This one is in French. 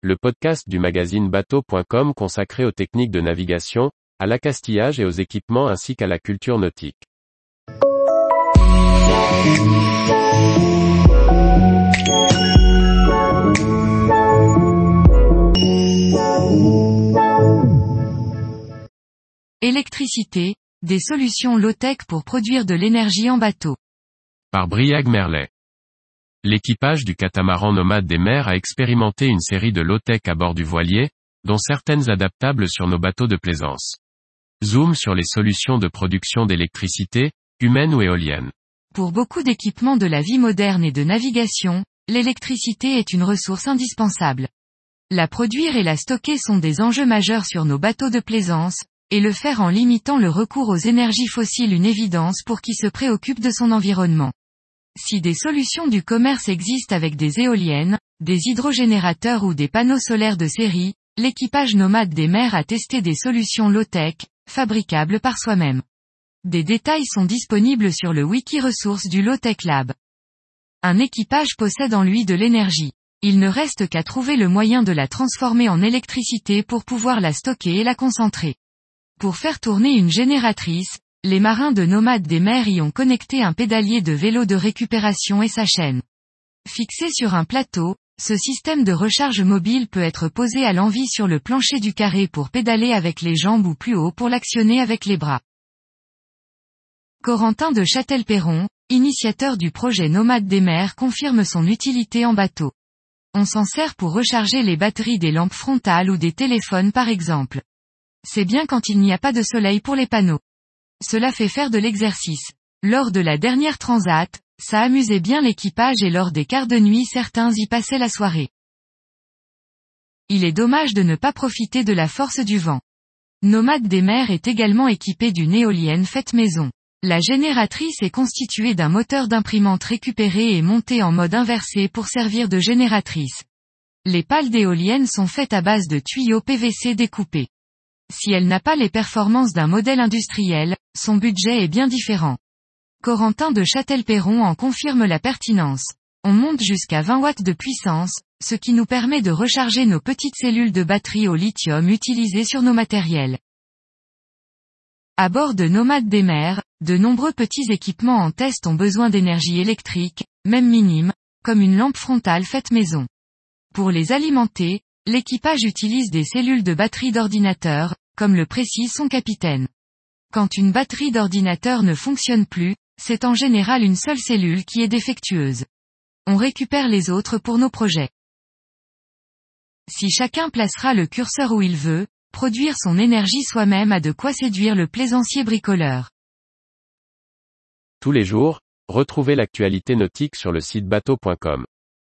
le podcast du magazine bateau.com consacré aux techniques de navigation, à l'accastillage et aux équipements ainsi qu'à la culture nautique. Électricité, des solutions low-tech pour produire de l'énergie en bateau. Par Briag Merlet. L'équipage du catamaran nomade des mers a expérimenté une série de low-tech à bord du voilier, dont certaines adaptables sur nos bateaux de plaisance. Zoom sur les solutions de production d'électricité, humaine ou éolienne. Pour beaucoup d'équipements de la vie moderne et de navigation, l'électricité est une ressource indispensable. La produire et la stocker sont des enjeux majeurs sur nos bateaux de plaisance, et le faire en limitant le recours aux énergies fossiles une évidence pour qui se préoccupe de son environnement. Si des solutions du commerce existent avec des éoliennes, des hydrogénérateurs ou des panneaux solaires de série, l'équipage nomade des mers a testé des solutions low-tech, fabricables par soi-même. Des détails sont disponibles sur le wiki ressources du Low-Tech Lab. Un équipage possède en lui de l'énergie. Il ne reste qu'à trouver le moyen de la transformer en électricité pour pouvoir la stocker et la concentrer. Pour faire tourner une génératrice, les marins de nomades des mers y ont connecté un pédalier de vélo de récupération et sa chaîne. Fixé sur un plateau, ce système de recharge mobile peut être posé à l'envie sur le plancher du carré pour pédaler avec les jambes ou plus haut pour l'actionner avec les bras. Corentin de Châtel-Perron, initiateur du projet Nomade des mers confirme son utilité en bateau. On s'en sert pour recharger les batteries des lampes frontales ou des téléphones par exemple. C'est bien quand il n'y a pas de soleil pour les panneaux. Cela fait faire de l'exercice. Lors de la dernière transat, ça amusait bien l'équipage et lors des quarts de nuit certains y passaient la soirée. Il est dommage de ne pas profiter de la force du vent. Nomade des mers est également équipé d'une éolienne faite maison. La génératrice est constituée d'un moteur d'imprimante récupéré et monté en mode inversé pour servir de génératrice. Les pales d'éoliennes sont faites à base de tuyaux PVC découpés. Si elle n'a pas les performances d'un modèle industriel, son budget est bien différent. Corentin de Châtel-Perron en confirme la pertinence. On monte jusqu'à 20 watts de puissance, ce qui nous permet de recharger nos petites cellules de batterie au lithium utilisées sur nos matériels. À bord de Nomade des mers, de nombreux petits équipements en test ont besoin d'énergie électrique, même minime, comme une lampe frontale faite maison. Pour les alimenter, l'équipage utilise des cellules de batterie d'ordinateur, comme le précise son capitaine. Quand une batterie d'ordinateur ne fonctionne plus, c'est en général une seule cellule qui est défectueuse. On récupère les autres pour nos projets. Si chacun placera le curseur où il veut, produire son énergie soi-même a de quoi séduire le plaisancier bricoleur. Tous les jours, retrouvez l'actualité nautique sur le site bateau.com.